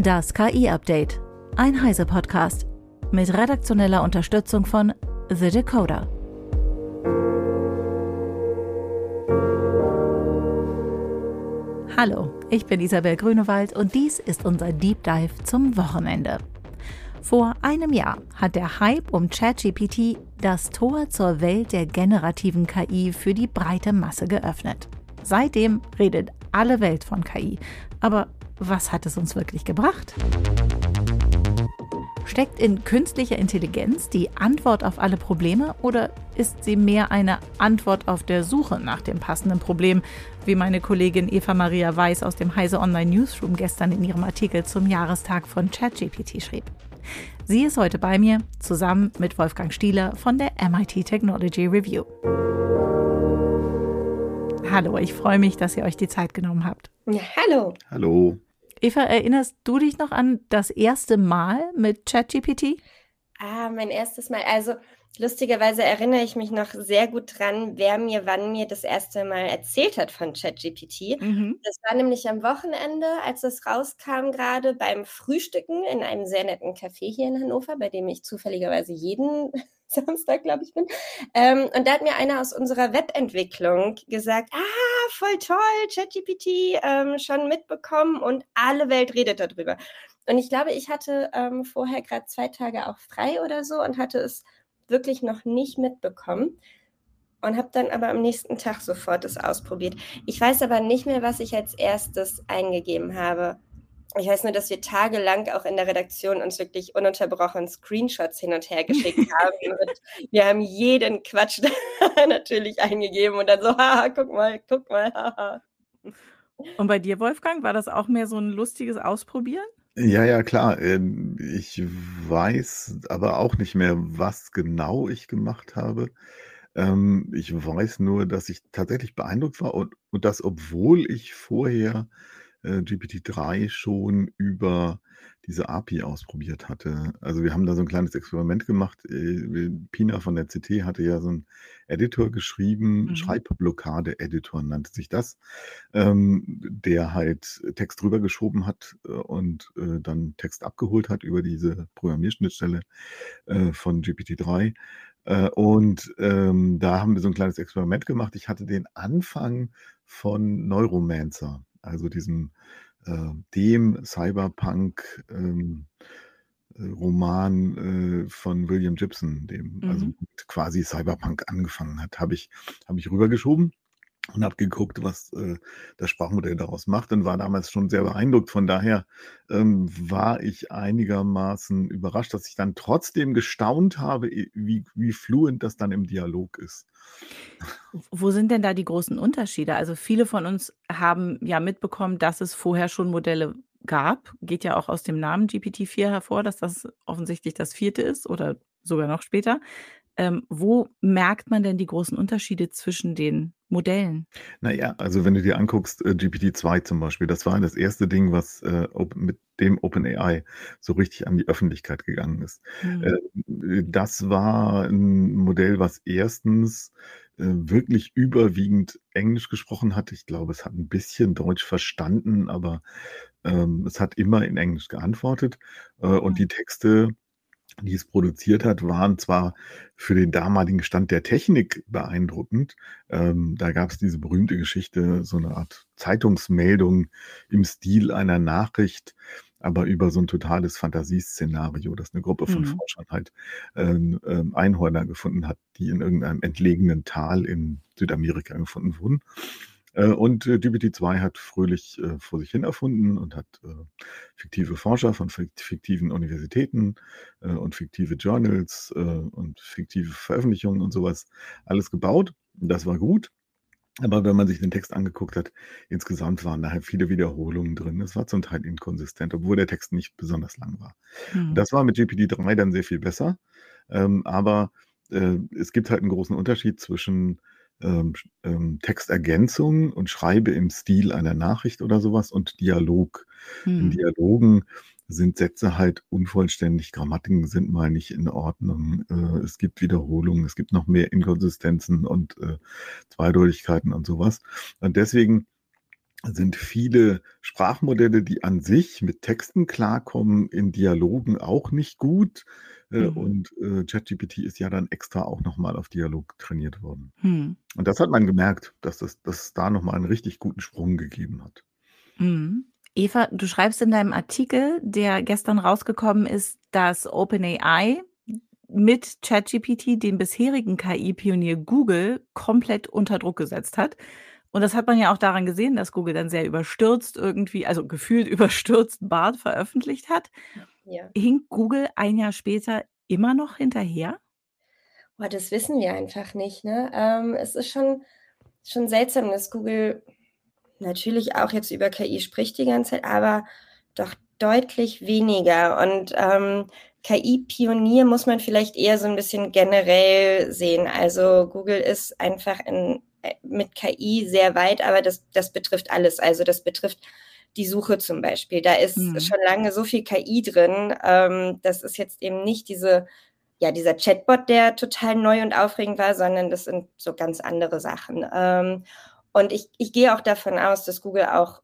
Das KI-Update. Ein Heise-Podcast. Mit redaktioneller Unterstützung von The Decoder. Hallo, ich bin Isabel Grünewald und dies ist unser Deep Dive zum Wochenende. Vor einem Jahr hat der Hype um ChatGPT das Tor zur Welt der generativen KI für die breite Masse geöffnet. Seitdem redet alle Welt von KI. Aber was hat es uns wirklich gebracht? Steckt in künstlicher Intelligenz die Antwort auf alle Probleme oder ist sie mehr eine Antwort auf der Suche nach dem passenden Problem, wie meine Kollegin Eva Maria Weiß aus dem Heise Online Newsroom gestern in ihrem Artikel zum Jahrestag von ChatGPT schrieb? Sie ist heute bei mir, zusammen mit Wolfgang Stieler von der MIT Technology Review. Hallo, ich freue mich, dass ihr euch die Zeit genommen habt. Ja, hallo. Hallo. Eva, erinnerst du dich noch an das erste Mal mit ChatGPT? Ah, mein erstes Mal. Also lustigerweise erinnere ich mich noch sehr gut dran, wer mir wann mir das erste Mal erzählt hat von ChatGPT. Mhm. Das war nämlich am Wochenende, als das rauskam, gerade beim Frühstücken in einem sehr netten Café hier in Hannover, bei dem ich zufälligerweise jeden Samstag, glaube ich, bin. Ähm, und da hat mir einer aus unserer Webentwicklung gesagt, ah, voll toll, ChatGPT ähm, schon mitbekommen und alle Welt redet darüber. Und ich glaube, ich hatte ähm, vorher gerade zwei Tage auch frei oder so und hatte es wirklich noch nicht mitbekommen und habe dann aber am nächsten Tag sofort es ausprobiert. Ich weiß aber nicht mehr, was ich als erstes eingegeben habe. Ich weiß nur, dass wir tagelang auch in der Redaktion uns wirklich ununterbrochen Screenshots hin und her geschickt haben. und wir haben jeden Quatsch natürlich eingegeben und dann so, haha, guck mal, guck mal, haha. Und bei dir, Wolfgang, war das auch mehr so ein lustiges Ausprobieren? Ja, ja, klar. Ähm, ich weiß aber auch nicht mehr, was genau ich gemacht habe. Ähm, ich weiß nur, dass ich tatsächlich beeindruckt war und, und das, obwohl ich vorher äh, GPT-3 schon über diese API ausprobiert hatte. Also wir haben da so ein kleines Experiment gemacht. Äh, Pina von der CT hatte ja so einen Editor geschrieben, mhm. Schreibblockade-Editor nannte sich das, ähm, der halt Text rübergeschoben hat äh, und äh, dann Text abgeholt hat über diese Programmierschnittstelle äh, von GPT-3. Äh, und ähm, da haben wir so ein kleines Experiment gemacht. Ich hatte den Anfang von Neuromancer also diesem äh, dem Cyberpunk ähm, äh, Roman äh, von William Gibson, dem also mhm. also quasi Cyberpunk angefangen hat, habe ich, hab ich rübergeschoben und habe geguckt, was äh, das Sprachmodell daraus macht und war damals schon sehr beeindruckt. Von daher ähm, war ich einigermaßen überrascht, dass ich dann trotzdem gestaunt habe, wie, wie fluent das dann im Dialog ist. Wo sind denn da die großen Unterschiede? Also viele von uns haben ja mitbekommen, dass es vorher schon Modelle gab. Geht ja auch aus dem Namen GPT-4 hervor, dass das offensichtlich das vierte ist oder sogar noch später. Ähm, wo merkt man denn die großen Unterschiede zwischen den Modellen? Naja, also wenn du dir anguckst, äh, GPT-2 zum Beispiel, das war das erste Ding, was äh, mit dem OpenAI so richtig an die Öffentlichkeit gegangen ist. Mhm. Äh, das war ein Modell, was erstens äh, wirklich überwiegend Englisch gesprochen hat. Ich glaube, es hat ein bisschen Deutsch verstanden, aber ähm, es hat immer in Englisch geantwortet. Äh, und mhm. die Texte die es produziert hat, waren zwar für den damaligen Stand der Technik beeindruckend. Ähm, da gab es diese berühmte Geschichte, so eine Art Zeitungsmeldung im Stil einer Nachricht, aber über so ein totales Fantasieszenario, dass eine Gruppe von mhm. Forschern halt ähm, ähm, Einhörner gefunden hat, die in irgendeinem entlegenen Tal in Südamerika gefunden wurden. Äh, und äh, GPT-2 hat fröhlich äh, vor sich hin erfunden und hat fiktive Forscher von fiktiven Universitäten und fiktive Journals und fiktive Veröffentlichungen und sowas alles gebaut. Das war gut. Aber wenn man sich den Text angeguckt hat, insgesamt waren da halt viele Wiederholungen drin. Es war zum Teil inkonsistent, obwohl der Text nicht besonders lang war. Mhm. Das war mit GPT-3 dann sehr viel besser. Ähm, aber es gibt halt einen großen Unterschied zwischen ähm, ähm, Textergänzung und schreibe im Stil einer Nachricht oder sowas und Dialog. Hm. In Dialogen sind Sätze halt unvollständig, Grammatiken sind mal nicht in Ordnung, äh, es gibt Wiederholungen, es gibt noch mehr Inkonsistenzen und äh, Zweideutigkeiten und sowas. Und deswegen sind viele Sprachmodelle, die an sich mit Texten klarkommen, in Dialogen auch nicht gut. Äh, mhm. Und äh, ChatGPT ist ja dann extra auch nochmal auf Dialog trainiert worden. Mhm. Und das hat man gemerkt, dass, das, dass es da nochmal einen richtig guten Sprung gegeben hat. Mhm. Eva, du schreibst in deinem Artikel, der gestern rausgekommen ist, dass OpenAI mit ChatGPT den bisherigen KI-Pionier Google komplett unter Druck gesetzt hat. Und das hat man ja auch daran gesehen, dass Google dann sehr überstürzt irgendwie, also gefühlt überstürzt Bart veröffentlicht hat. Ja. Hinkt Google ein Jahr später immer noch hinterher? Boah, das wissen wir einfach nicht. Ne? Ähm, es ist schon, schon seltsam, dass Google natürlich auch jetzt über KI spricht die ganze Zeit, aber doch deutlich weniger. Und ähm, KI-Pionier muss man vielleicht eher so ein bisschen generell sehen. Also Google ist einfach in, mit KI sehr weit, aber das, das betrifft alles. Also das betrifft die Suche zum Beispiel. Da ist mhm. schon lange so viel KI drin. Ähm, das ist jetzt eben nicht diese, ja, dieser Chatbot, der total neu und aufregend war, sondern das sind so ganz andere Sachen. Ähm, und ich, ich gehe auch davon aus, dass Google auch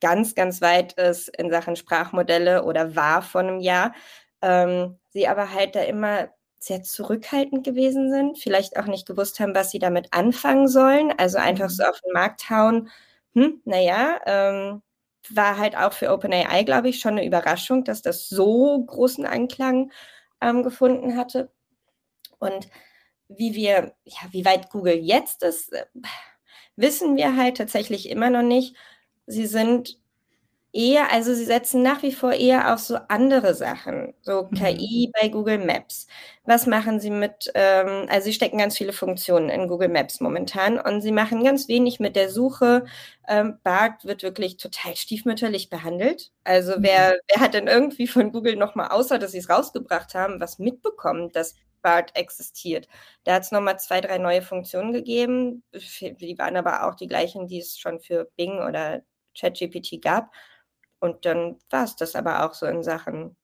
ganz, ganz weit ist in Sachen Sprachmodelle oder war vor einem Jahr. Ähm, sie aber halt da immer sehr zurückhaltend gewesen sind, vielleicht auch nicht gewusst haben, was sie damit anfangen sollen. Also einfach so mhm. auf den Markt hauen, hm, naja, ähm, war halt auch für OpenAI, glaube ich, schon eine Überraschung, dass das so großen Anklang ähm, gefunden hatte. Und wie wir, ja, wie weit Google jetzt ist, äh, wissen wir halt tatsächlich immer noch nicht. Sie sind eher, also sie setzen nach wie vor eher auf so andere Sachen, so mhm. KI bei Google Maps. Was machen sie mit, ähm, also sie stecken ganz viele Funktionen in Google Maps momentan und sie machen ganz wenig mit der Suche. Ähm, Bart wird wirklich total stiefmütterlich behandelt. Also mhm. wer, wer hat denn irgendwie von Google nochmal, außer dass sie es rausgebracht haben, was mitbekommen, dass Bart existiert. Da hat es nochmal zwei, drei neue Funktionen gegeben. Die waren aber auch die gleichen, die es schon für Bing oder ChatGPT gab. Und dann war es das aber auch so in Sachen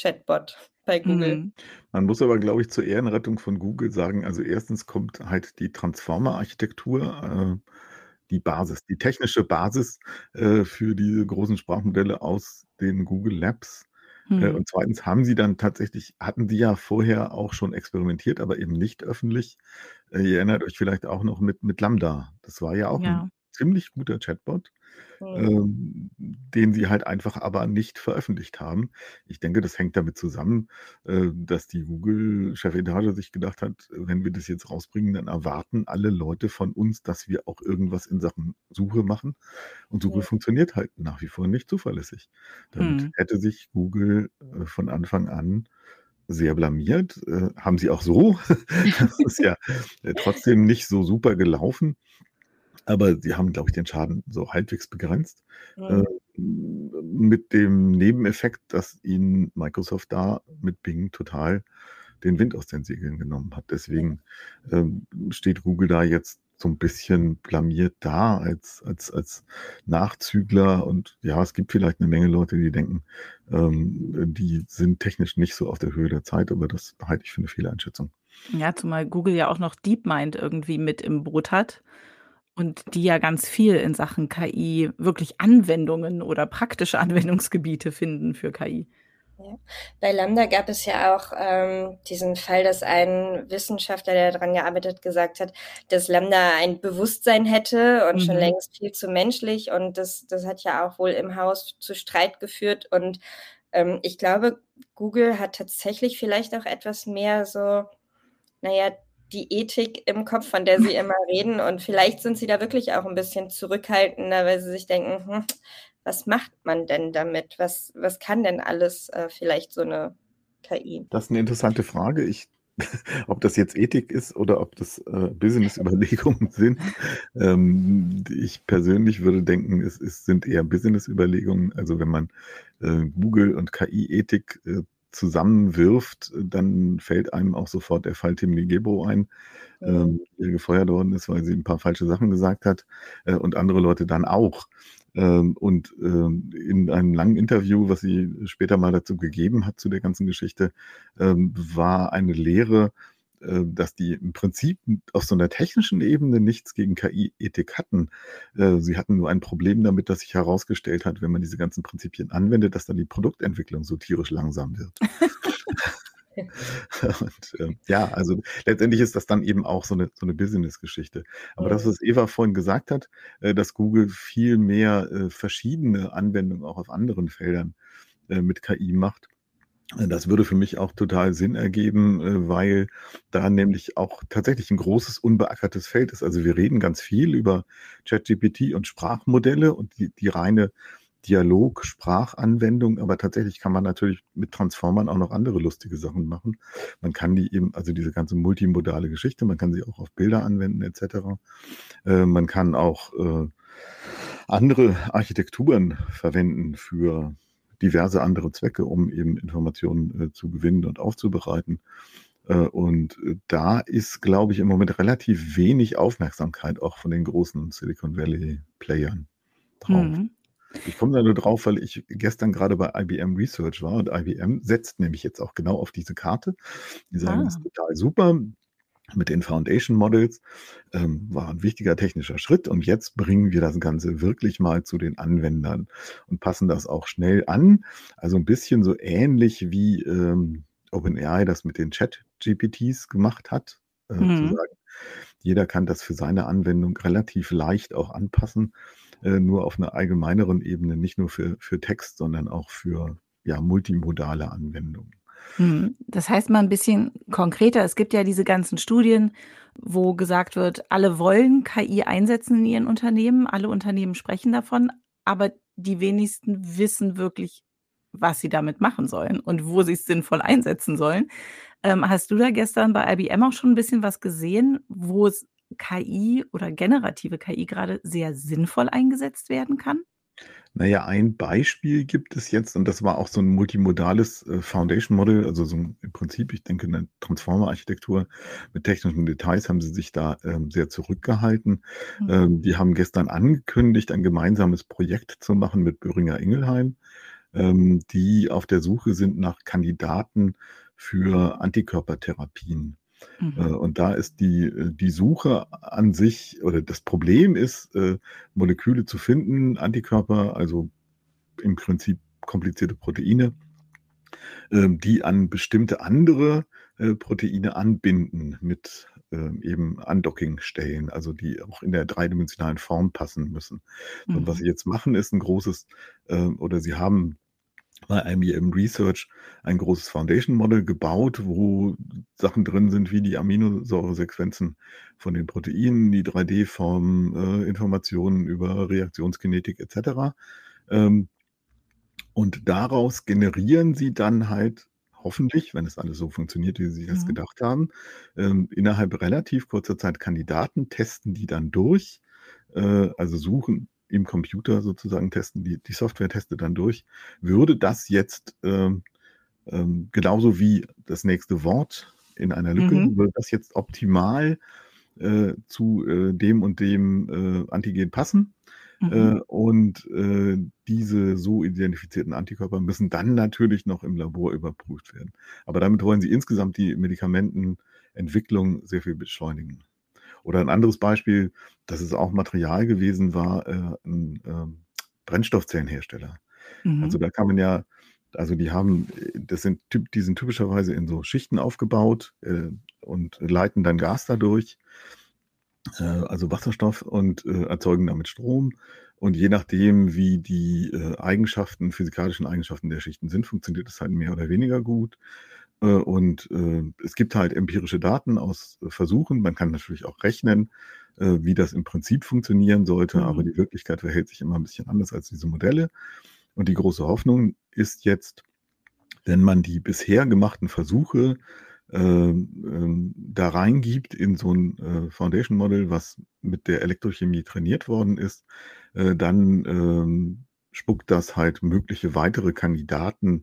Chatbot bei Google. Mhm. Man muss aber, glaube ich, zur Ehrenrettung von Google sagen, also erstens kommt halt die Transformer-Architektur, äh, die Basis, die technische Basis äh, für diese großen Sprachmodelle aus den Google Labs. Äh, mhm. und zweitens haben sie dann tatsächlich, hatten die ja vorher auch schon experimentiert, aber eben nicht öffentlich. Äh, ihr erinnert euch vielleicht auch noch mit, mit Lambda. Das war ja auch ja. ein ziemlich guter Chatbot, mhm. ähm, den sie halt einfach aber nicht veröffentlicht haben. Ich denke, das hängt damit zusammen, äh, dass die Google-Chefetage sich gedacht hat, wenn wir das jetzt rausbringen, dann erwarten alle Leute von uns, dass wir auch irgendwas in Sachen Suche machen. Und Suche mhm. funktioniert halt nach wie vor nicht zuverlässig. Damit mhm. hätte sich Google äh, von Anfang an sehr blamiert. Äh, haben sie auch so. das ist ja äh, trotzdem nicht so super gelaufen. Aber sie haben, glaube ich, den Schaden so halbwegs begrenzt. Mhm. Äh, mit dem Nebeneffekt, dass ihnen Microsoft da mit Bing total den Wind aus den Segeln genommen hat. Deswegen ähm, steht Google da jetzt so ein bisschen blamiert da als, als, als Nachzügler. Und ja, es gibt vielleicht eine Menge Leute, die denken, ähm, die sind technisch nicht so auf der Höhe der Zeit, aber das halte ich für eine Fehleinschätzung. Ja, zumal Google ja auch noch DeepMind irgendwie mit im Boot hat. Und die ja ganz viel in Sachen KI wirklich Anwendungen oder praktische Anwendungsgebiete finden für KI. Ja. Bei Lambda gab es ja auch ähm, diesen Fall, dass ein Wissenschaftler, der daran gearbeitet, gesagt hat, dass Lambda ein Bewusstsein hätte und mhm. schon längst viel zu menschlich. Und das, das hat ja auch wohl im Haus zu Streit geführt. Und ähm, ich glaube, Google hat tatsächlich vielleicht auch etwas mehr so, naja, die Ethik im Kopf, von der sie immer reden. Und vielleicht sind sie da wirklich auch ein bisschen zurückhaltender, weil sie sich denken, hm, was macht man denn damit? Was, was kann denn alles äh, vielleicht so eine KI? Das ist eine interessante Frage. Ich, ob das jetzt Ethik ist oder ob das äh, Business-Überlegungen sind. Ähm, ich persönlich würde denken, es, es sind eher Business-Überlegungen. Also wenn man äh, Google und KI-Ethik äh, zusammenwirft, dann fällt einem auch sofort der Fall Tim Ligebo ein, mhm. ähm, der gefeuert worden ist, weil sie ein paar falsche Sachen gesagt hat äh, und andere Leute dann auch. Ähm, und ähm, in einem langen Interview, was sie später mal dazu gegeben hat, zu der ganzen Geschichte, ähm, war eine Lehre, dass die im Prinzip auf so einer technischen Ebene nichts gegen KI-Ethik hatten. Äh, sie hatten nur ein Problem damit, dass sich herausgestellt hat, wenn man diese ganzen Prinzipien anwendet, dass dann die Produktentwicklung so tierisch langsam wird. Und äh, ja, also letztendlich ist das dann eben auch so eine, so eine Business-Geschichte. Aber das, was Eva vorhin gesagt hat, äh, dass Google viel mehr äh, verschiedene Anwendungen auch auf anderen Feldern äh, mit KI macht, äh, das würde für mich auch total Sinn ergeben, äh, weil da nämlich auch tatsächlich ein großes unbeackertes Feld ist. Also wir reden ganz viel über ChatGPT und Sprachmodelle und die, die reine Dialog, Sprachanwendung, aber tatsächlich kann man natürlich mit Transformern auch noch andere lustige Sachen machen. Man kann die eben, also diese ganze multimodale Geschichte, man kann sie auch auf Bilder anwenden etc. Äh, man kann auch äh, andere Architekturen verwenden für diverse andere Zwecke, um eben Informationen äh, zu gewinnen und aufzubereiten. Äh, und äh, da ist, glaube ich, im Moment relativ wenig Aufmerksamkeit auch von den großen Silicon Valley Playern drauf. Mhm. Ich komme da nur drauf, weil ich gestern gerade bei IBM Research war und IBM setzt nämlich jetzt auch genau auf diese Karte. Die sagen, ah. das ist total super mit den Foundation Models. Ähm, war ein wichtiger technischer Schritt und jetzt bringen wir das Ganze wirklich mal zu den Anwendern und passen das auch schnell an. Also ein bisschen so ähnlich wie ähm, OpenAI das mit den Chat-GPTs gemacht hat. Äh, mhm. Jeder kann das für seine Anwendung relativ leicht auch anpassen äh, nur auf einer allgemeineren Ebene, nicht nur für, für Text, sondern auch für ja, multimodale Anwendungen. Hm, das heißt mal ein bisschen konkreter. Es gibt ja diese ganzen Studien, wo gesagt wird, alle wollen KI einsetzen in ihren Unternehmen, alle Unternehmen sprechen davon, aber die wenigsten wissen wirklich, was sie damit machen sollen und wo sie es sinnvoll einsetzen sollen. Ähm, hast du da gestern bei IBM auch schon ein bisschen was gesehen, wo es KI oder generative KI gerade sehr sinnvoll eingesetzt werden kann? Naja, ein Beispiel gibt es jetzt, und das war auch so ein multimodales äh, Foundation Model, also so im Prinzip, ich denke, eine Transformer-Architektur mit technischen Details haben sie sich da ähm, sehr zurückgehalten. Mhm. Ähm, die haben gestern angekündigt, ein gemeinsames Projekt zu machen mit Böhringer Ingelheim, ähm, die auf der Suche sind nach Kandidaten für Antikörpertherapien. Mhm. Äh, und da ist die, äh, die Suche an sich oder das Problem ist, äh, Moleküle zu finden, Antikörper, also im Prinzip komplizierte Proteine, ähm, die an bestimmte andere Proteine anbinden mit ähm, eben Andockingstellen, also die auch in der dreidimensionalen Form passen müssen. Mhm. Und was mhm. sie jetzt machen, ist ein großes, oder sie haben bei IBM Research ein großes Foundation Model gebaut, wo Sachen drin sind wie die Aminosäuresequenzen von den Proteinen, die 3D-Formen, äh, Informationen über Reaktionskinetik etc. Ähm, und daraus generieren sie dann halt hoffentlich, wenn es alles so funktioniert, wie sie das mhm. gedacht haben, ähm, innerhalb relativ kurzer Zeit Kandidaten, testen die dann durch, äh, also suchen im Computer sozusagen testen, die, die Software testet dann durch, würde das jetzt ähm, ähm, genauso wie das nächste Wort in einer Lücke, mhm. würde das jetzt optimal äh, zu äh, dem und dem äh, Antigen passen. Mhm. Äh, und äh, diese so identifizierten Antikörper müssen dann natürlich noch im Labor überprüft werden. Aber damit wollen sie insgesamt die Medikamentenentwicklung sehr viel beschleunigen. Oder ein anderes Beispiel, dass es auch Material gewesen war, äh, ein äh, Brennstoffzellenhersteller. Mhm. Also da kann man ja, also die haben, das sind, die sind typischerweise in so Schichten aufgebaut äh, und leiten dann Gas dadurch, äh, also Wasserstoff und äh, erzeugen damit Strom. Und je nachdem, wie die äh, Eigenschaften, physikalischen Eigenschaften der Schichten sind, funktioniert es halt mehr oder weniger gut. Äh, und äh, es gibt halt empirische Daten aus äh, Versuchen. Man kann natürlich auch rechnen, wie das im Prinzip funktionieren sollte, mhm. aber die Wirklichkeit verhält sich immer ein bisschen anders als diese Modelle. Und die große Hoffnung ist jetzt, wenn man die bisher gemachten Versuche äh, äh, da reingibt in so ein Foundation Model, was mit der Elektrochemie trainiert worden ist, dann ähm, spuckt das halt mögliche weitere Kandidaten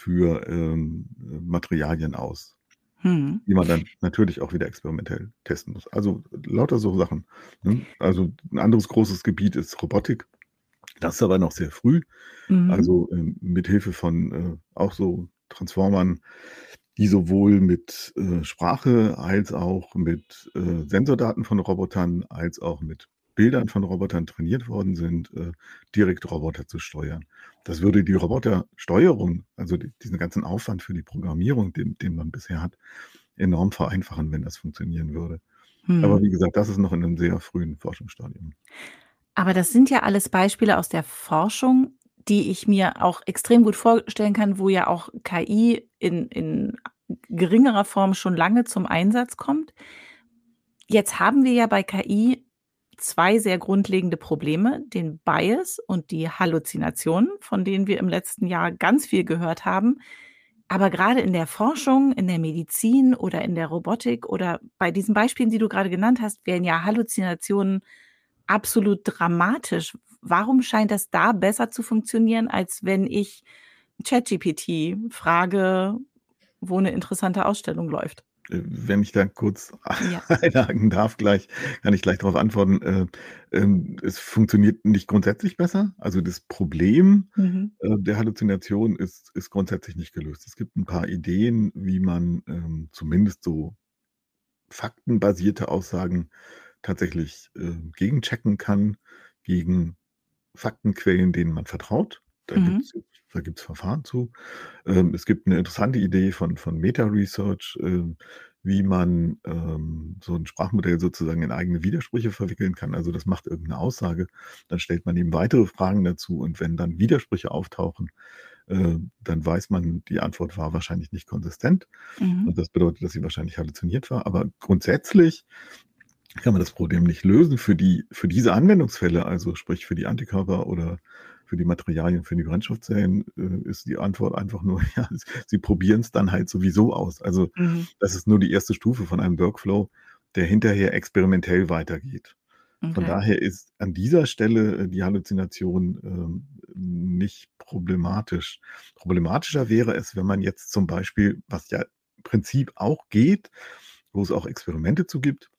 für ähm, Materialien aus, hm. die man dann natürlich auch wieder experimentell testen muss. Also lauter so Sachen. Ne? Also ein anderes großes Gebiet ist Robotik. Das ist aber noch sehr früh. Mhm. Also ähm, mit Hilfe von äh, auch so Transformern, die sowohl mit äh, Sprache als auch mit äh, Sensordaten von Robotern als auch mit Bildern von Robotern trainiert worden sind, äh, direkt Roboter zu steuern. Das würde die Robotersteuerung, also die, diesen ganzen Aufwand für die Programmierung, den, den man bisher hat, enorm vereinfachen, wenn das funktionieren würde. Hm. Aber wie gesagt, das ist noch in einem sehr frühen Forschungsstadium. Aber das sind ja alles Beispiele aus der Forschung, die ich mir auch extrem gut vorstellen kann, wo ja auch KI in, in geringerer Form schon lange zum Einsatz kommt. Jetzt haben wir ja bei KI zwei sehr grundlegende Probleme, den Bias und die Halluzinationen, von denen wir im letzten Jahr ganz viel gehört haben. Aber gerade in der Forschung, in der Medizin oder in der Robotik oder bei diesen Beispielen, die du gerade genannt hast, wären ja Halluzinationen absolut dramatisch. Warum scheint das da besser zu funktionieren, als wenn ich ChatGPT frage, wo eine interessante Ausstellung läuft? Wenn ich da kurz ja. einhaken darf, gleich kann ich gleich darauf antworten. Äh, ähm, es funktioniert nicht grundsätzlich besser. Also das Problem mhm. äh, der Halluzination ist, ist grundsätzlich nicht gelöst. Es gibt ein paar Ideen, wie man ähm, zumindest so faktenbasierte Aussagen tatsächlich äh, gegenchecken kann, gegen Faktenquellen, denen man vertraut. Da mhm. gibt es Verfahren zu. Ähm, es gibt eine interessante Idee von, von Meta-Research, äh, wie man ähm, so ein Sprachmodell sozusagen in eigene Widersprüche verwickeln kann. Also das macht irgendeine Aussage, dann stellt man ihm weitere Fragen dazu und wenn dann Widersprüche auftauchen, äh, dann weiß man, die Antwort war wahrscheinlich nicht konsistent. Mhm. Und das bedeutet, dass sie wahrscheinlich halluziniert war. Aber grundsätzlich kann man das Problem nicht lösen für die, für diese Anwendungsfälle, also sprich für die Antikörper oder für die Materialien, für die Brennstoffzellen, äh, ist die Antwort einfach nur, ja, sie probieren es dann halt sowieso aus. Also mhm. das ist nur die erste Stufe von einem Workflow, der hinterher experimentell weitergeht. Okay. Von daher ist an dieser Stelle äh, die Halluzination äh, nicht problematisch. Problematischer wäre es, wenn man jetzt zum Beispiel, was ja im Prinzip auch geht, wo es auch Experimente zu gibt,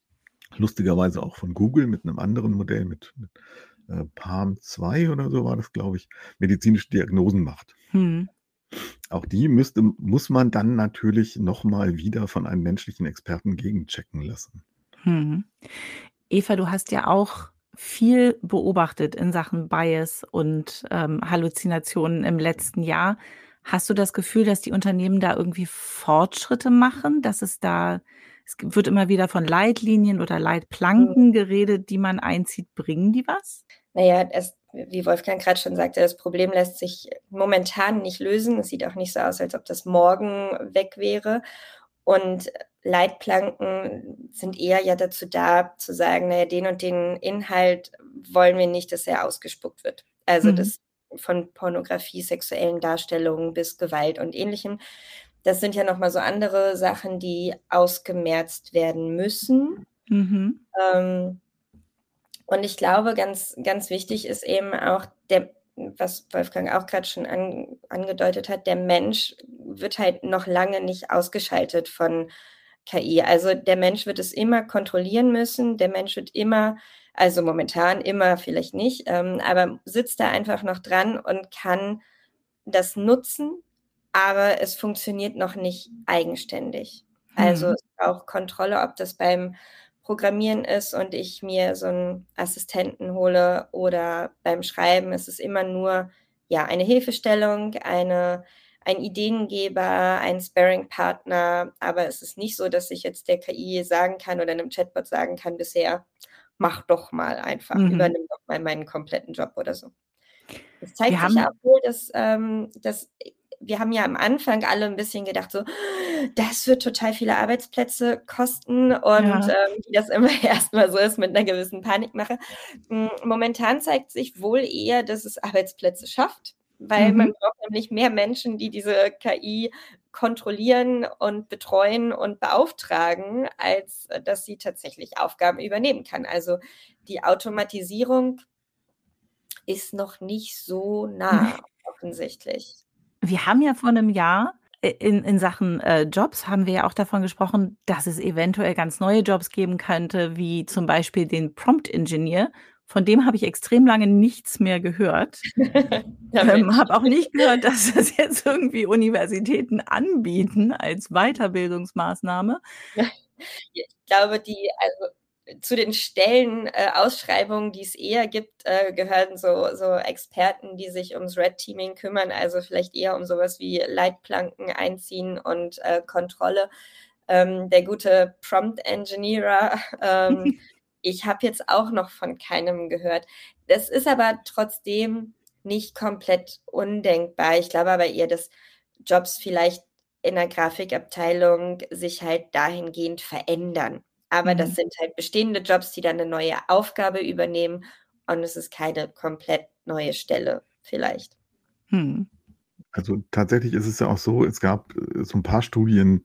lustigerweise auch von Google mit einem anderen Modell, mit, mit äh, Palm 2 oder so war das, glaube ich, medizinische Diagnosen macht. Hm. Auch die müsste, muss man dann natürlich nochmal wieder von einem menschlichen Experten gegenchecken lassen. Hm. Eva, du hast ja auch viel beobachtet in Sachen Bias und ähm, Halluzinationen im letzten Jahr. Hast du das Gefühl, dass die Unternehmen da irgendwie Fortschritte machen, dass es da es wird immer wieder von Leitlinien oder Leitplanken geredet, die man einzieht. Bringen die was? Naja, es, wie Wolfgang gerade schon sagte, das Problem lässt sich momentan nicht lösen. Es sieht auch nicht so aus, als ob das morgen weg wäre. Und Leitplanken sind eher ja dazu da, zu sagen, naja, den und den Inhalt wollen wir nicht, dass er ausgespuckt wird. Also mhm. das von Pornografie, sexuellen Darstellungen bis Gewalt und ähnlichem. Das sind ja nochmal so andere Sachen, die ausgemerzt werden müssen. Mhm. Ähm, und ich glaube, ganz, ganz wichtig ist eben auch der, was Wolfgang auch gerade schon an, angedeutet hat, der Mensch wird halt noch lange nicht ausgeschaltet von KI. Also der Mensch wird es immer kontrollieren müssen, der Mensch wird immer, also momentan immer vielleicht nicht, ähm, aber sitzt da einfach noch dran und kann das nutzen, aber es funktioniert noch nicht eigenständig. Also mhm. es braucht Kontrolle, ob das beim Programmieren ist und ich mir so einen Assistenten hole oder beim Schreiben ist es immer nur ja eine Hilfestellung, eine ein Ideengeber, ein Sparring-Partner, aber es ist nicht so, dass ich jetzt der KI sagen kann oder einem Chatbot sagen kann bisher, mach doch mal einfach, mhm. übernimm doch mal meinen kompletten Job oder so. Es zeigt Wir sich auch wohl, dass, ähm, dass wir haben ja am Anfang alle ein bisschen gedacht, so, das wird total viele Arbeitsplätze kosten und ja. ähm, wie das immer erstmal so ist mit einer gewissen Panikmache. Hm, momentan zeigt sich wohl eher, dass es Arbeitsplätze schafft, weil mhm. man braucht nämlich mehr Menschen, die diese KI kontrollieren und betreuen und beauftragen, als dass sie tatsächlich Aufgaben übernehmen kann. Also die Automatisierung ist noch nicht so nah offensichtlich. Wir haben ja vor einem Jahr äh, in, in Sachen äh, Jobs haben wir ja auch davon gesprochen, dass es eventuell ganz neue Jobs geben könnte, wie zum Beispiel den Prompt Engineer, Von dem habe ich extrem lange nichts mehr gehört. ähm, habe auch nicht gehört, dass das jetzt irgendwie Universitäten anbieten als Weiterbildungsmaßnahme. Ich glaube, die, also zu den Stellenausschreibungen, äh, die es eher gibt, äh, gehören so, so Experten, die sich ums Red Teaming kümmern, also vielleicht eher um sowas wie Leitplanken einziehen und äh, Kontrolle. Ähm, der gute Prompt Engineer, ähm, ich habe jetzt auch noch von keinem gehört. Das ist aber trotzdem nicht komplett undenkbar. Ich glaube aber eher, dass Jobs vielleicht in der Grafikabteilung sich halt dahingehend verändern. Aber mhm. das sind halt bestehende Jobs, die dann eine neue Aufgabe übernehmen und es ist keine komplett neue Stelle vielleicht. Hm. Also tatsächlich ist es ja auch so, es gab äh, so ein paar Studien,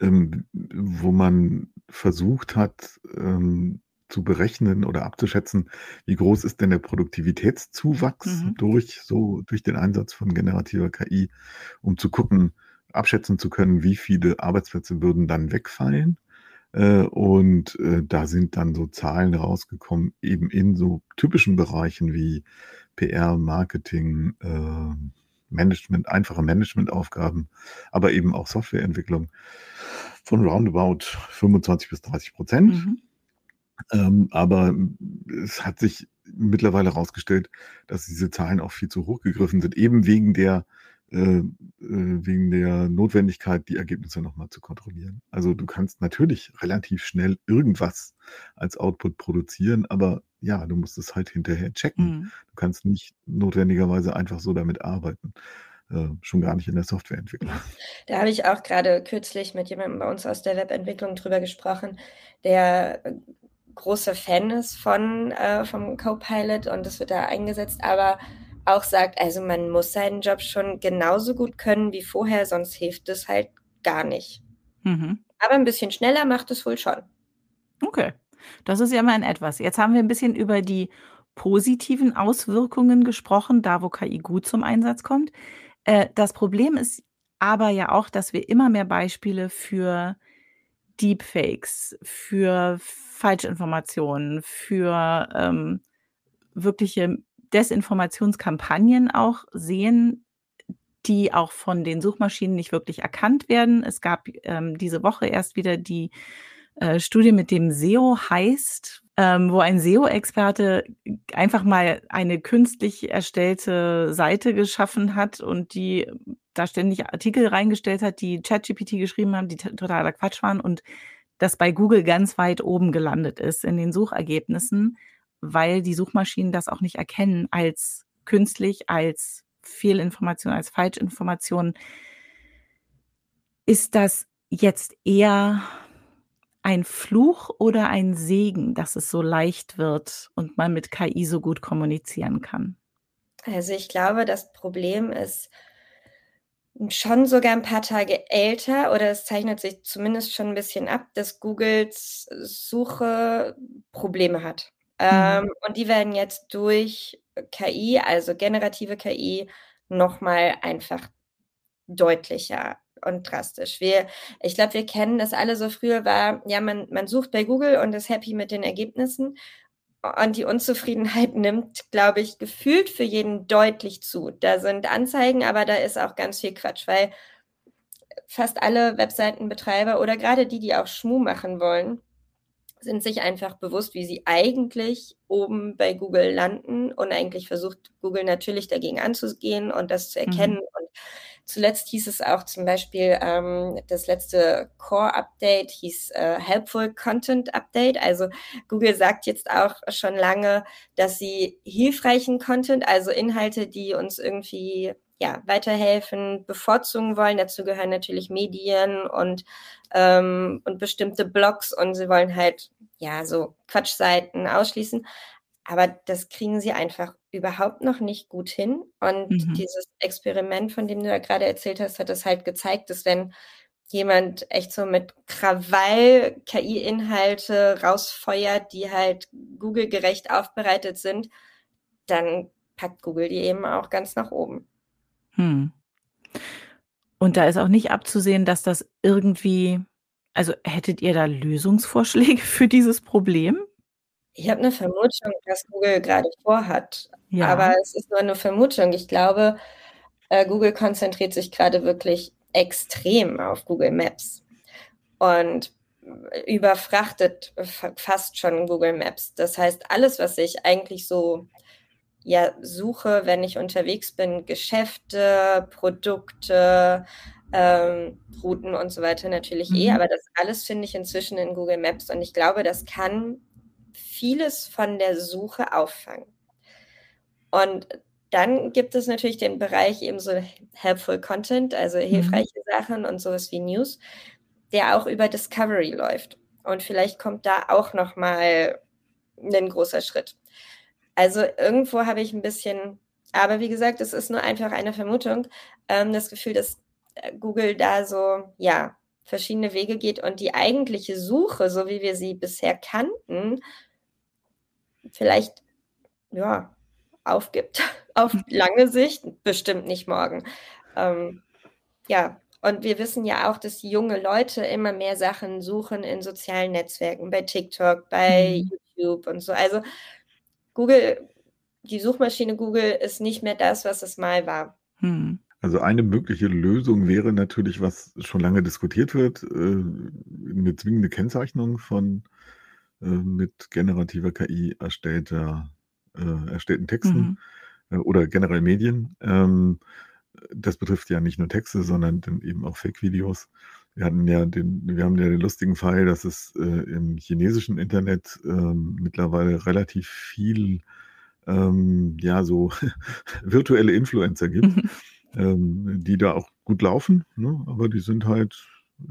ähm, wo man versucht hat ähm, zu berechnen oder abzuschätzen, wie groß ist denn der Produktivitätszuwachs mhm. durch so durch den Einsatz von generativer KI, um zu gucken, abschätzen zu können, wie viele Arbeitsplätze würden dann wegfallen und äh, da sind dann so Zahlen rausgekommen, eben in so typischen Bereichen wie PR, Marketing, äh, Management, einfache Managementaufgaben, aber eben auch Softwareentwicklung von roundabout 25 bis 30 Prozent. Mhm. Ähm, aber es hat sich mittlerweile herausgestellt, dass diese Zahlen auch viel zu hoch gegriffen sind, eben wegen der äh, äh, wegen der Notwendigkeit, die Ergebnisse nochmal zu kontrollieren. Also du kannst natürlich relativ schnell irgendwas als Output produzieren, aber ja, du musst es halt hinterher checken. Mhm. Du kannst nicht notwendigerweise einfach so damit arbeiten. Äh, schon gar nicht in der Softwareentwicklung. Da habe ich auch gerade kürzlich mit jemandem bei uns aus der Webentwicklung drüber gesprochen, der äh, großer Fan ist von äh, vom Copilot und das wird da eingesetzt, aber auch sagt, also man muss seinen Job schon genauso gut können wie vorher, sonst hilft es halt gar nicht. Mhm. Aber ein bisschen schneller macht es wohl schon. Okay, das ist ja mal ein etwas. Jetzt haben wir ein bisschen über die positiven Auswirkungen gesprochen, da wo KI gut zum Einsatz kommt. Äh, das Problem ist aber ja auch, dass wir immer mehr Beispiele für Deepfakes, für Falschinformationen, für ähm, wirkliche Desinformationskampagnen auch sehen, die auch von den Suchmaschinen nicht wirklich erkannt werden. Es gab ähm, diese Woche erst wieder die äh, Studie mit dem SEO heißt, ähm, wo ein SEO-Experte einfach mal eine künstlich erstellte Seite geschaffen hat und die da ständig Artikel reingestellt hat, die ChatGPT geschrieben haben, die totaler Quatsch waren und das bei Google ganz weit oben gelandet ist in den Suchergebnissen weil die Suchmaschinen das auch nicht erkennen als künstlich, als Fehlinformation, als Falschinformation. Ist das jetzt eher ein Fluch oder ein Segen, dass es so leicht wird und man mit KI so gut kommunizieren kann? Also ich glaube, das Problem ist schon sogar ein paar Tage älter oder es zeichnet sich zumindest schon ein bisschen ab, dass Googles Suche Probleme hat. Mhm. Ähm, und die werden jetzt durch KI, also generative KI, nochmal einfach deutlicher und drastisch. Wir, ich glaube, wir kennen das alle so früher war, ja, man, man sucht bei Google und ist happy mit den Ergebnissen. Und die Unzufriedenheit nimmt, glaube ich, gefühlt für jeden deutlich zu. Da sind Anzeigen, aber da ist auch ganz viel Quatsch, weil fast alle Webseitenbetreiber oder gerade die, die auch Schmu machen wollen, sind sich einfach bewusst, wie sie eigentlich oben bei Google landen und eigentlich versucht Google natürlich dagegen anzugehen und das zu erkennen. Mhm. Und zuletzt hieß es auch zum Beispiel, ähm, das letzte Core-Update hieß äh, Helpful Content Update. Also Google sagt jetzt auch schon lange, dass sie hilfreichen Content, also Inhalte, die uns irgendwie ja, weiterhelfen, bevorzugen wollen. Dazu gehören natürlich Medien und, ähm, und bestimmte Blogs und sie wollen halt, ja, so Quatschseiten ausschließen. Aber das kriegen sie einfach überhaupt noch nicht gut hin. Und mhm. dieses Experiment, von dem du da gerade erzählt hast, hat es halt gezeigt, dass wenn jemand echt so mit Krawall KI-Inhalte rausfeuert, die halt Google-gerecht aufbereitet sind, dann packt Google die eben auch ganz nach oben. Hm. Und da ist auch nicht abzusehen, dass das irgendwie also hättet ihr da Lösungsvorschläge für dieses Problem? Ich habe eine Vermutung, was Google gerade vorhat, Ja. aber es ist nur eine Vermutung. Ich glaube, äh, Google konzentriert sich gerade wirklich extrem auf Google Maps und überfrachtet fast schon Google Maps. Das heißt, alles, was ich eigentlich so ja suche, wenn ich unterwegs bin, Geschäfte, Produkte, ähm, Routen und so weiter natürlich eh, Mhm. aber das alles finde ich inzwischen in Google Maps und ich glaube, das kann vieles von der Suche auffangen. Und dann gibt es natürlich den Bereich eben so helpful Content, also Mhm. hilfreiche Sachen und sowas wie News, der auch über Discovery läuft. Und vielleicht kommt da auch noch mal 'nen großer Schritt. Also, irgendwo habe ich 'n bisschen aber wie gesagt, es ist nur einfach eine Vermutung, ähm, das Gefühl, dass, äh, Google da so, ja, verschiedene Wege geht und die eigentliche Suche, so wie wir sie bisher kannten vielleicht, ja, aufgibt auf lange Sicht, bestimmt nicht morgen. Ähm, ja, und wir wissen ja auch, dass junge Leute immer mehr Sachen suchen in sozialen Netzwerken, bei TikTok, bei Mhm. YouTube und so. Also, Google die Suchmaschine Google ist nicht mehr das, was es mal war. Mhm. Also, eine mögliche Lösung wäre natürlich, was schon lange diskutiert wird, äh, 'ne zwingende Kennzeichnung von, äh, mit generativer KI erstellter äh, erstellten Texten, Mhm. äh, oder generell Medien. Ähm, das betrifft ja nicht nur Texte, sondern dann eben auch Fake-Videos. Wir hatten ja den wir haben ja den lustigen Fall, dass es, äh, im chinesischen Internet, ähm, mittlerweile relativ viel, ähm, ja, so virtuelle Influencer gibt, Mhm. ähm, die da auch gut laufen, ne? Aber die sind halt,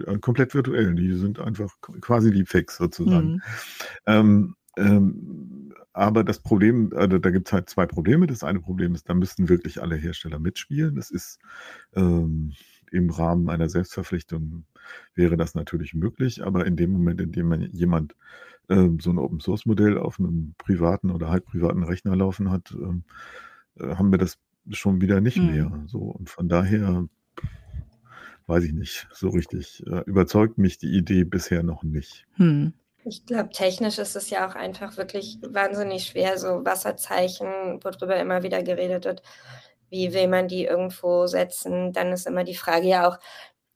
ja, komplett virtuell. Die sind einfach quasi Deepfakes sozusagen. Mhm. Ähm, ähm, aber das Problem also, da gibt's halt 2 Probleme. Das eine Problem ist, da müssten wirklich alle Hersteller mitspielen. Das ist, ähm im Rahmen einer Selbstverpflichtung wäre das natürlich möglich, aber in dem Moment, in dem man jemand, ähm, so 'n Open-Source-Modell auf 'nem privaten oder halb privaten Rechner laufen hat, ähm, äh, haben wir das schon wieder nicht Mhm. mehr, so. Und von daher weiß ich nicht so richtig. Äh, überzeugt mich die Idee bisher noch nicht. Mhm. Ich glaube, technisch ist es ja auch einfach wirklich wahnsinnig schwer, so Wasserzeichen, worüber immer wieder geredet wird. Wie will man die irgendwo setzen? Dann ist immer die Frage ja auch,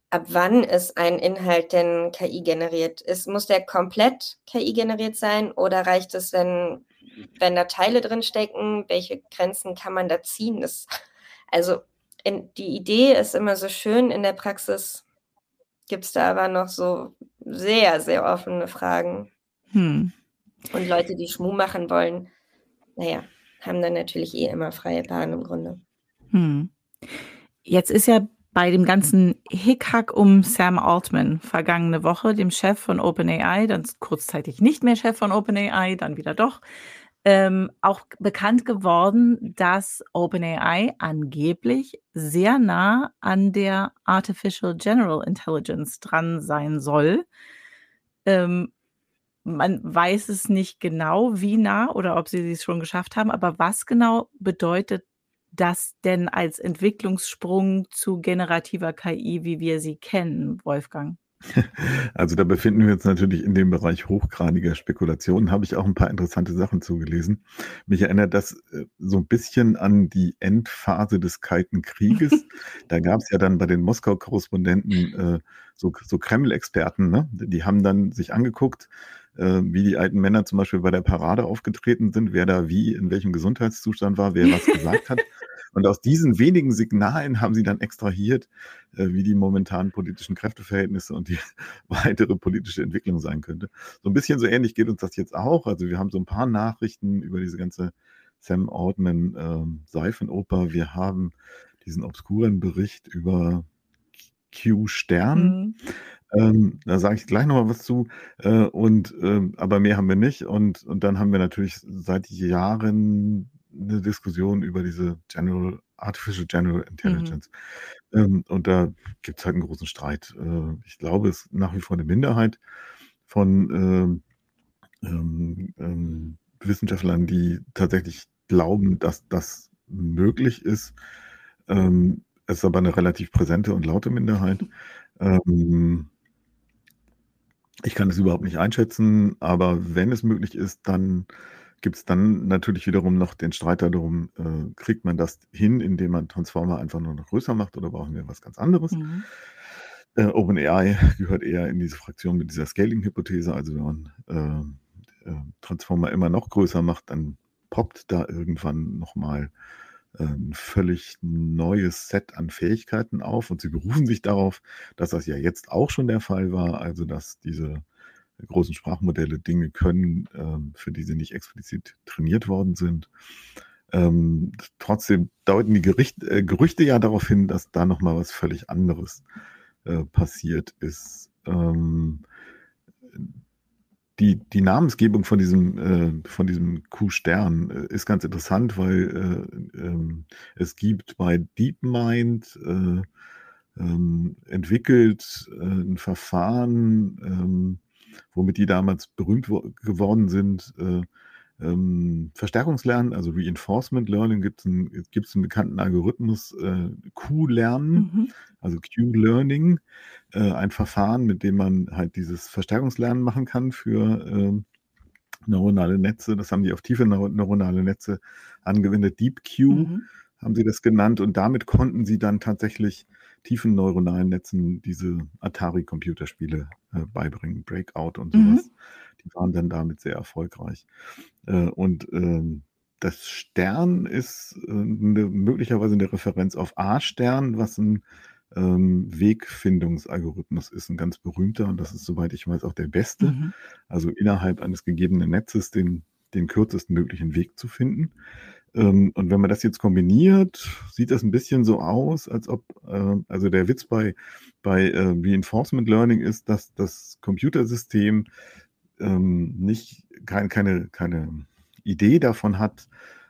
ab wann ist ein Inhalt denn KI generiert? Ist muss der komplett KI generiert sein oder reicht es, wenn wenn da Teile drinstecken? Welche Grenzen kann man da ziehen? Das also, in die Idee ist immer so schön, in der Praxis gibt's da aber noch so sehr, sehr offene Fragen. Mhm. Und Leute, die Schmuh machen wollen, na ja, haben dann natürlich eh immer freie Bahn im Grunde. Mhm. Jetzt ist ja bei dem ganzen Hickhack um Sam Altman vergangene Woche, dem Chef von OpenAI, dann kurzzeitig nicht mehr Chef von OpenAI, dann wieder doch, ähm, auch bekannt geworden, dass OpenAI angeblich sehr nah an der Artificial General Intelligence dran sein soll. Ähm, man weiß es nicht genau, wie nah oder ob sie es schon geschafft haben, aber was genau bedeutet das denn als Entwicklungssprung zu generativer KI, wie wir sie kennen, Wolfgang? Also, da befinden wir uns natürlich in dem Bereich hochgradiger Spekulationen, habe ich auch 'n paar interessante Sachen zu gelesen. Mich erinnert das, äh, so 'n bisschen an die Endphase des Kalten Krieges. Da gab's ja dann bei den Moskau-Korrespondenten, äh, so so Kreml-Experten, ne? Die haben dann sich angeguckt, äh, wie die alten Männer zum Beispiel bei der Parade aufgetreten sind, wer da wie in welchem Gesundheitszustand war, wer was gesagt hat. Und aus diesen wenigen Signalen haben sie dann extrahiert, äh, wie die momentanen politischen Kräfteverhältnisse und die weitere politische Entwicklung sein könnte. So 'n bisschen so ähnlich geht uns das jetzt auch. Also, wir haben so 'n paar Nachrichten über diese ganze Sam Altman, ähm, Seifenoper. Wir haben diesen obskuren Bericht über Q Stern. Mhm. Ähm, da sage ich gleich noch mal was zu. Äh, und, ähm aber mehr haben wir nicht. Und und dann haben wir natürlich seit Jahren 'ne Diskussion über diese General Artificial General Mhm. Intelligence. Ähm, und da gibt's halt 'n großen Streit. Äh, ich glaube, es ist nach wie vor 'ne Minderheit von, ähm, ähm, ähm, Wissenschaftlern, die tatsächlich glauben, dass das möglich ist. Ähm, es ist aber 'ne relativ präsente und laute Minderheit. Ähm Ich kann es überhaupt nicht einschätzen, aber wenn es möglich ist, dann gibt es dann natürlich wiederum noch den Streit darum, äh, kriegt man das hin, indem man Transformer einfach nur noch größer macht oder brauchen wir was ganz anderes? Mhm. Äh, OpenAI gehört eher in diese Fraktion mit dieser Scaling-Hypothese. Also wenn man äh, äh, Transformer immer noch größer macht, dann poppt da irgendwann nochmal äh, ein völlig neues Set an Fähigkeiten auf. Und sie berufen sich darauf, dass das ja jetzt auch schon der Fall war, also dass diese großen Sprachmodelle Dinge können, ähm, für die sie nicht explizit trainiert worden sind. Ähm, trotzdem deuten die Gericht, äh, Gerüchte ja darauf hin, dass da nochmal was völlig anderes äh, passiert ist. Ähm, die, die Namensgebung von diesem, äh, von diesem Q-Stern äh, ist ganz interessant, weil es gibt bei DeepMind entwickelt ein Verfahren, womit die damals berühmt geworden sind, äh, ähm, Verstärkungslernen, also Reinforcement Learning, gibt es einen, einen bekannten Algorithmus, äh, Q-Lernen, mhm. also Q-Learning, äh, ein Verfahren, mit dem man halt dieses Verstärkungslernen machen kann für äh, neuronale Netze. Das haben die auf tiefe neuronale Netze angewendet. DeepQ mhm. haben sie das genannt und damit konnten sie dann tatsächlich tiefen neuronalen Netzen diese Atari-Computerspiele äh, beibringen, Breakout und mhm. sowas. Mhm. Die waren dann damit sehr erfolgreich. Äh, und ähm, das Stern ist äh, eine, möglicherweise eine Referenz auf A-Stern, was ein ähm, Wegfindungsalgorithmus ist, ein ganz berühmter und das ist, soweit ich weiß, auch der beste. Mhm. Also innerhalb eines gegebenen Netzes den, den kürzesten möglichen Weg zu finden. Ähm, und wenn man das jetzt kombiniert, sieht das ein bisschen so aus, als ob, äh, also der Witz bei, bei äh, Reinforcement Learning ist, dass das Computersystem ähm, nicht kein, keine, keine Idee davon hat,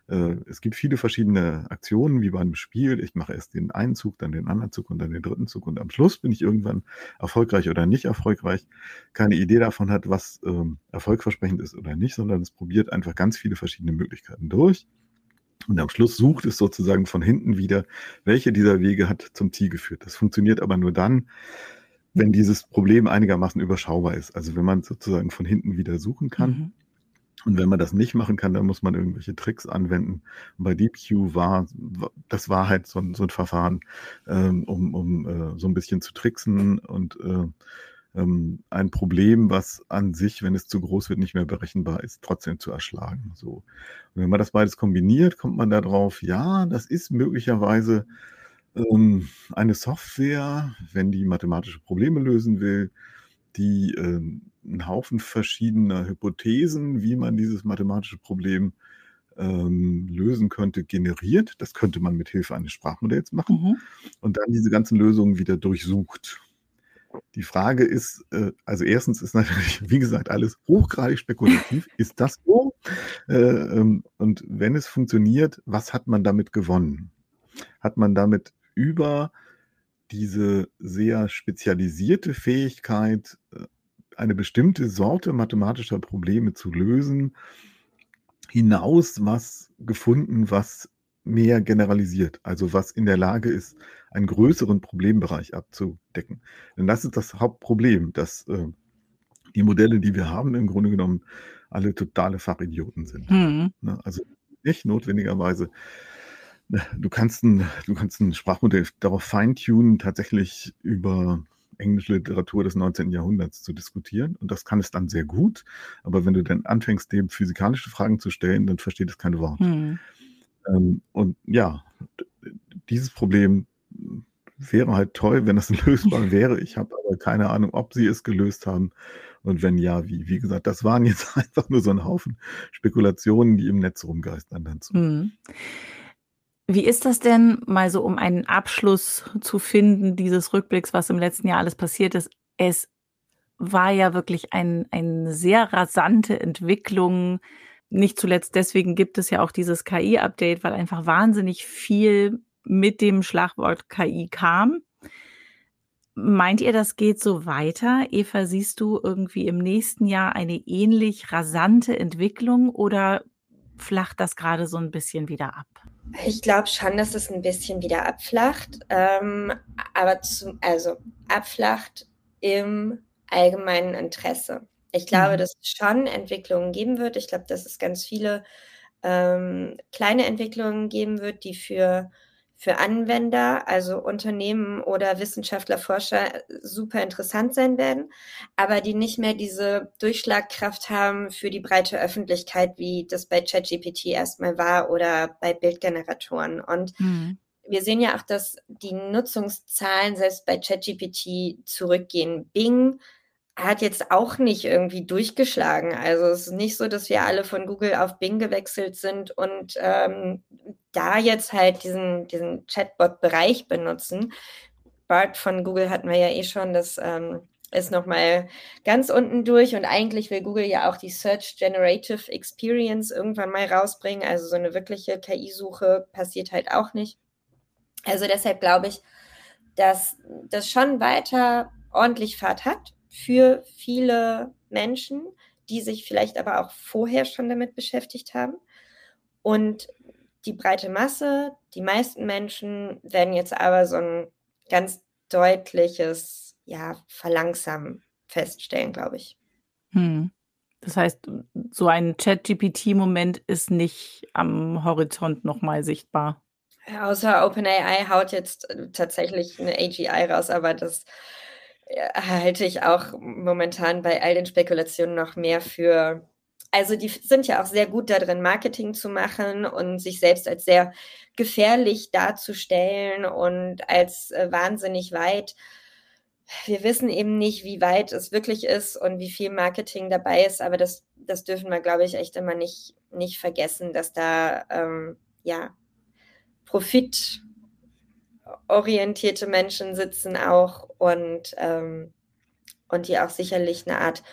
äh, es gibt viele verschiedene Aktionen, wie bei einem Spiel. Ich mache erst den einen Zug, dann den anderen Zug und dann den dritten Zug und am Schluss bin ich irgendwann erfolgreich oder nicht erfolgreich. Keine Idee davon hat, was ähm, erfolgversprechend ist oder nicht, sondern es probiert einfach ganz viele verschiedene Möglichkeiten durch. Und am Schluss sucht es sozusagen von hinten wieder, welche dieser Wege hat zum Ziel geführt. Das funktioniert aber nur dann, wenn dieses Problem einigermaßen überschaubar ist. Also wenn man sozusagen von hinten wieder suchen kann. Mhm. Und wenn man das nicht machen kann, dann muss man irgendwelche Tricks anwenden. Und bei DeepQ war, das war halt so ein, so ein Verfahren, ähm, um, um äh, so ein bisschen zu tricksen und äh, ähm, ein Problem, was an sich, wenn es zu groß wird, nicht mehr berechenbar ist, trotzdem zu erschlagen. So. Und wenn man das beides kombiniert, kommt man darauf, ja, das ist möglicherweise ähm, eine Software, wenn die mathematische Probleme lösen will, die äh, einen Haufen verschiedener Hypothesen, wie man dieses mathematische Problem ähm, lösen könnte, generiert. Das könnte man mit Hilfe eines Sprachmodells machen mhm. und dann diese ganzen Lösungen wieder durchsucht. Die Frage ist, äh, also erstens ist natürlich, wie gesagt, alles hochgradig spekulativ. ist das so? Äh, ähm, und wenn es funktioniert, was hat man damit gewonnen? Hat man damit über diese sehr spezialisierte Fähigkeit, äh, eine bestimmte Sorte mathematischer Probleme zu lösen, hinaus was gefunden, was mehr generalisiert, also was in der Lage ist, einen größeren Problembereich abzudecken. Denn das ist das Hauptproblem, dass äh, die Modelle, die wir haben, im Grunde genommen alle totale Fachidioten sind. Mhm. Ne? Also nicht notwendigerweise. Ne, du kannst ein, du kannst ein Sprachmodell darauf feintunen, tatsächlich über englische Literatur des 19. Jahrhunderts zu diskutieren. Und das kann es dann sehr gut. Aber wenn du dann anfängst, dem physikalische Fragen zu stellen, dann versteht es keine Worte. Hm. Ähm, und ja, dieses Problem wäre halt toll, wenn das lösbar wäre. Ich habe aber keine Ahnung, ob sie es gelöst haben. Und wenn ja, wie? Wie gesagt, das waren jetzt einfach nur so ein Haufen Spekulationen, die im Netz rumgeistern dann zu. Hm. Wie ist das denn, mal so um einen Abschluss zu finden, dieses Rückblicks, was im letzten Jahr alles passiert ist? Es war ja wirklich ein, eine sehr rasante Entwicklung. Nicht zuletzt deswegen gibt es ja auch dieses KI-Update, weil einfach wahnsinnig viel mit dem Schlagwort KI kam. Meint ihr, das geht so weiter? Eva, siehst du irgendwie im nächsten Jahr eine ähnlich rasante Entwicklung oder flacht das gerade so ein bisschen wieder ab? Ich glaube schon, dass es ein bisschen wieder abflacht, ähm, aber zum, also abflacht im allgemeinen Interesse. Ich glaube, mhm. dass es schon Entwicklungen geben wird. Ich glaube, dass es ganz viele ähm, kleine Entwicklungen geben wird, die für, für Anwender, also Unternehmen oder Wissenschaftler, Forscher super interessant sein werden, aber die nicht mehr diese Durchschlagkraft haben für die breite Öffentlichkeit, wie das bei ChatGPT erstmal war oder bei Bildgeneratoren. Und mhm wir sehen ja auch, dass die Nutzungszahlen selbst bei ChatGPT zurückgehen. Bing hat jetzt auch nicht irgendwie durchgeschlagen. Also es ist nicht so, dass wir alle von Google auf Bing gewechselt sind und ähm, da jetzt halt diesen, diesen Chatbot-Bereich benutzen. Bart von Google hatten wir ja eh schon, das ähm, ist nochmal ganz unten durch und eigentlich will Google ja auch die Search Generative Experience irgendwann mal rausbringen. Also so eine wirkliche KI-Suche passiert halt auch nicht. Also deshalb glaube ich, dass das schon weiter ordentlich Fahrt hat für viele Menschen, die sich vielleicht aber auch vorher schon damit beschäftigt haben. Und die breite Masse, die meisten Menschen werden jetzt aber so ein ganz deutliches ja, Verlangsamen feststellen, glaube ich. Hm. Das heißt, so ein Chat-GPT-Moment ist nicht am Horizont nochmal sichtbar. Außer OpenAI haut jetzt äh, tatsächlich eine AGI raus, aber das halte ich auch momentan bei all den Spekulationen noch mehr für. Also die sind ja auch sehr gut darin, Marketing zu machen und sich selbst als sehr gefährlich darzustellen und als äh, wahnsinnig weit. Wir wissen eben nicht, wie weit es wirklich ist und wie viel Marketing dabei ist, aber das, das dürfen wir, glaube ich, echt immer nicht, nicht vergessen, dass da ähm, ja Profit orientierte Menschen sitzen auch und, ähm, und die auch sicherlich eine Art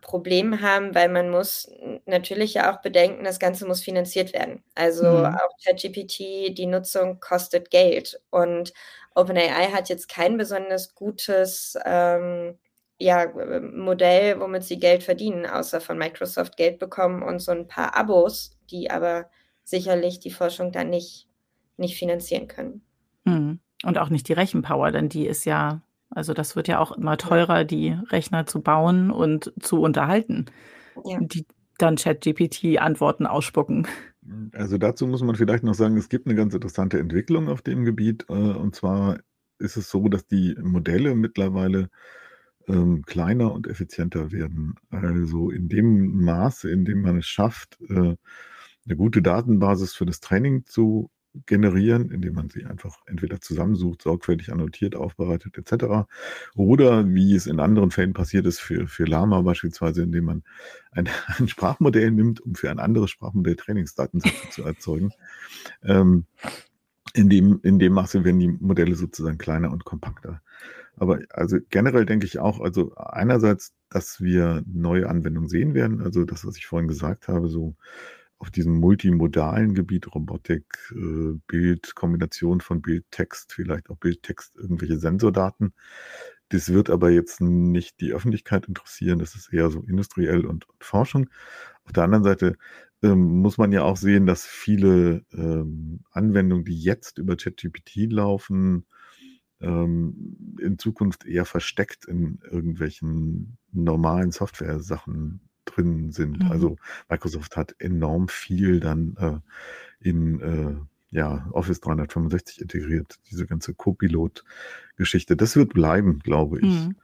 Problem haben, weil man muss natürlich ja auch bedenken, das Ganze muss finanziert werden. Also mhm. auch ChatGPT, die Nutzung kostet Geld und OpenAI hat jetzt kein besonders gutes ähm, ja, Modell, womit sie Geld verdienen, außer von Microsoft Geld bekommen und so ein paar Abos, die aber sicherlich die Forschung dann nicht, nicht finanzieren können. Mhm. Und auch nicht die Rechenpower, denn die ist ja, also das wird ja auch immer teurer, die Rechner zu bauen und zu unterhalten, ja. die dann ChatGPT-Antworten ausspucken. Also dazu muss man vielleicht noch sagen, es gibt eine ganz interessante Entwicklung auf dem Gebiet. Äh, und zwar ist es so, dass die Modelle mittlerweile ähm, kleiner und effizienter werden. Also in dem Maße, in dem man es schafft, äh, eine gute Datenbasis für das Training zu generieren, indem man sie einfach entweder zusammensucht, sorgfältig annotiert, aufbereitet etc. Oder wie es in anderen Fällen passiert ist, für, für Lama beispielsweise, indem man ein, ein Sprachmodell nimmt, um für ein anderes Sprachmodell Trainingsdatensätze zu erzeugen. Ähm, in, dem, in dem Maße werden die Modelle sozusagen kleiner und kompakter. Aber also generell denke ich auch, also einerseits, dass wir neue Anwendungen sehen werden, also das, was ich vorhin gesagt habe, so auf diesem multimodalen Gebiet Robotik, äh, Bild, Kombination von Bild, Text, vielleicht auch Bild, Text, irgendwelche Sensordaten. Das wird aber jetzt nicht die Öffentlichkeit interessieren. Das ist eher so industriell und, und Forschung. Auf der anderen Seite ähm, muss man ja auch sehen, dass viele ähm, Anwendungen, die jetzt über ChatGPT laufen, ähm, in Zukunft eher versteckt in irgendwelchen normalen Software-Sachen drin sind. Mhm. Also Microsoft hat enorm viel dann äh, in äh, ja, Office 365 integriert, diese ganze Copilot-Geschichte. Das wird bleiben, glaube ich. Mhm.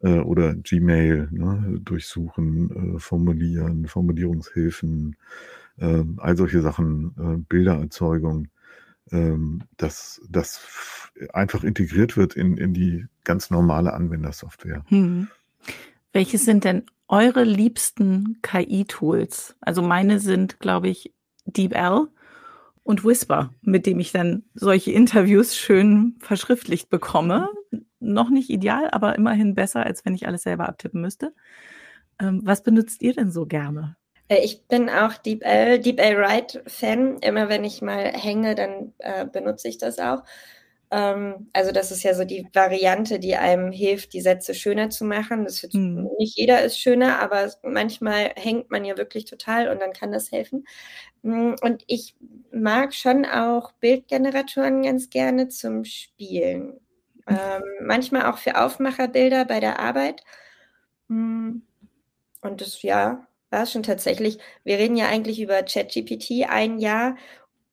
Äh, oder Gmail, ne, durchsuchen, äh, formulieren, Formulierungshilfen, äh, all solche Sachen, äh, Bildererzeugung, ähm, dass das einfach integriert wird in, in die ganz normale Anwendersoftware. Mhm. Welche sind denn eure liebsten KI-Tools? Also meine sind, glaube ich, DeepL und Whisper, mit dem ich dann solche Interviews schön verschriftlicht bekomme. Noch nicht ideal, aber immerhin besser, als wenn ich alles selber abtippen müsste. Ähm, was benutzt ihr denn so gerne? Äh, ich bin auch DeepL, DeepL Write Fan. Immer wenn ich mal hänge, dann äh, benutze ich das auch. Ähm, also das ist ja so die Variante, die einem hilft, die Sätze schöner zu machen. Das wird, mhm. Nicht jeder ist schöner, aber manchmal hängt man ja wirklich total und dann kann das helfen. Hm, und ich mag schon auch Bildgeneratoren ganz gerne zum Spielen. Ähm, manchmal auch für Aufmacherbilder bei der Arbeit. Hm. Und das, ja, war schon tatsächlich. Wir reden ja eigentlich über ChatGPT ein Jahr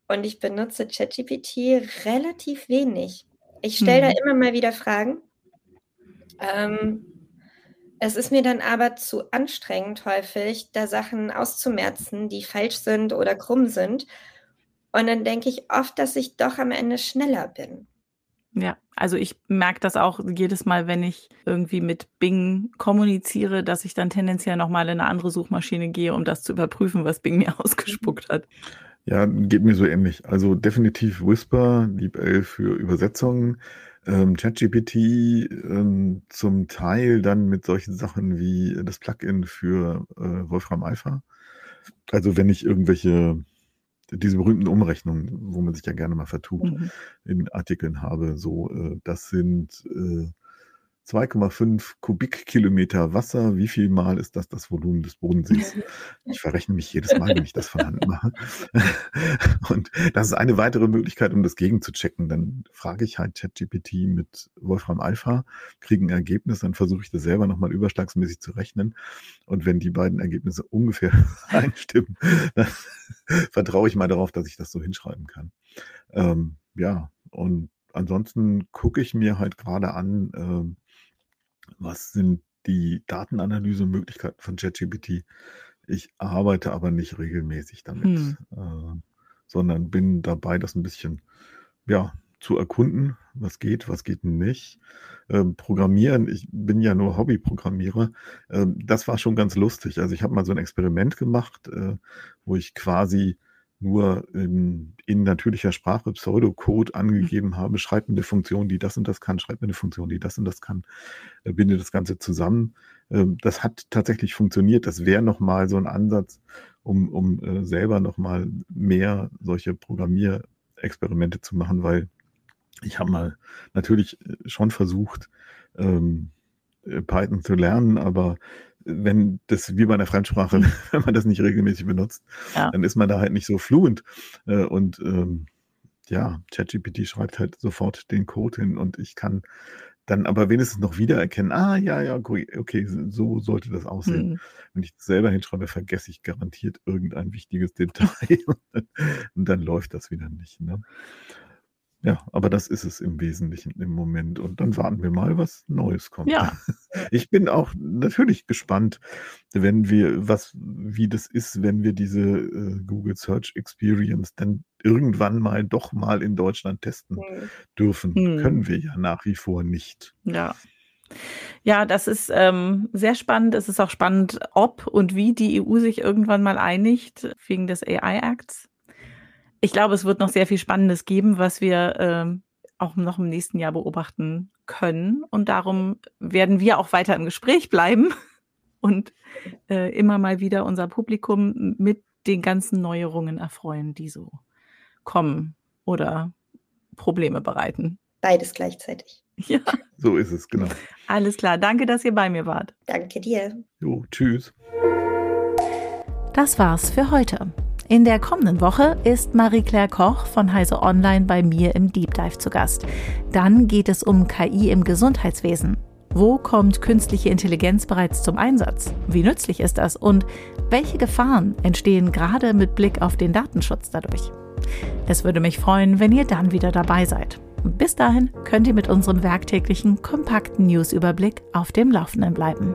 und ich benutze ChatGPT relativ wenig. Ich stelle hm. da immer mal wieder Fragen. Ähm, es ist mir dann aber zu anstrengend häufig, da Sachen auszumerzen, die falsch sind oder krumm sind. Und dann denke ich oft, dass ich doch am Ende schneller bin. Ja, also ich merke das auch jedes Mal, wenn ich irgendwie mit Bing kommuniziere, dass ich dann tendenziell nochmal in eine andere Suchmaschine gehe, um das zu überprüfen, was Bing mir ausgespuckt hat. Ja, geht mir so ähnlich. Also definitiv Whisper, DeepL für Übersetzungen, ähm, ChatGPT ähm, zum Teil dann mit solchen Sachen wie das Plugin für äh, Wolfram Alpha. Also wenn ich irgendwelche diese berühmten Umrechnungen, wo man sich ja gerne mal vertut, mhm. in Artikeln habe. So, äh, das sind äh, 2,5 Kubikkilometer Wasser. Wie viel Mal ist das das Volumen des Bodensees? Ich verrechne mich jedes Mal, wenn ich das von Hand mache. Und das ist eine weitere Möglichkeit, um das gegenzuchecken. Dann frage ich halt ChatGPT mit Wolfram Alpha, kriege ein Ergebnis, dann versuche ich das selber nochmal überschlagsmäßig zu rechnen. Und wenn die beiden Ergebnisse ungefähr einstimmen, dann vertraue ich mal darauf, dass ich das so hinschreiben kann. Ähm, ja, und ansonsten gucke ich mir halt gerade an, ähm, was sind die Datenanalysemöglichkeiten von ChatGPT? Ich arbeite aber nicht regelmäßig damit, hm. äh, sondern bin dabei, das ein bisschen ja, zu erkunden, was geht, was geht nicht. Ähm, Programmieren, ich bin ja nur Hobbyprogrammierer, ähm, das war schon ganz lustig. Also ich habe mal so ein Experiment gemacht, äh, wo ich quasi nur in, in natürlicher Sprache Pseudocode angegeben mhm. habe, schreibt mir eine Funktion, die das und das kann, schreibt mir eine Funktion, die das und das kann, äh, binde das Ganze zusammen. Ähm, das hat tatsächlich funktioniert. Das wäre nochmal so ein Ansatz, um, um äh, selber nochmal mehr solche Programmierexperimente zu machen, weil ich habe mal natürlich äh, schon versucht, ähm, Python zu lernen, aber wenn das wie bei einer Fremdsprache, mhm. wenn man das nicht regelmäßig benutzt, ja. dann ist man da halt nicht so fluent. Äh, und ähm, ja, ChatGPT schreibt halt sofort den Code hin und ich kann dann aber wenigstens noch wiedererkennen, ah ja, ja, okay, so sollte das aussehen. Mhm. Wenn ich das selber hinschreibe, vergesse ich garantiert irgendein wichtiges Detail und dann, und dann läuft das wieder nicht. Ne? Ja, aber das ist es im Wesentlichen im Moment. Und dann warten wir mal, was Neues kommt. Ja. Ich bin auch natürlich gespannt, wenn wir, was, wie das ist, wenn wir diese äh, Google Search Experience dann irgendwann mal doch mal in Deutschland testen hm. dürfen. Hm. Können wir ja nach wie vor nicht. Ja. Ja, das ist ähm, sehr spannend. Es ist auch spannend, ob und wie die EU sich irgendwann mal einigt wegen des AI-Acts ich glaube, es wird noch sehr viel Spannendes geben, was wir äh, auch noch im nächsten Jahr beobachten können. Und darum werden wir auch weiter im Gespräch bleiben und äh, immer mal wieder unser Publikum mit den ganzen Neuerungen erfreuen, die so kommen oder Probleme bereiten. Beides gleichzeitig. Ja. So ist es, genau. Alles klar. Danke, dass ihr bei mir wart. Danke dir. Jo, tschüss. Das war's für heute. In der kommenden Woche ist Marie-Claire Koch von Heise Online bei mir im Deep Dive zu Gast. Dann geht es um KI im Gesundheitswesen. Wo kommt künstliche Intelligenz bereits zum Einsatz? Wie nützlich ist das? Und welche Gefahren entstehen gerade mit Blick auf den Datenschutz dadurch? Es würde mich freuen, wenn ihr dann wieder dabei seid. Bis dahin könnt ihr mit unserem werktäglichen kompakten Newsüberblick auf dem Laufenden bleiben.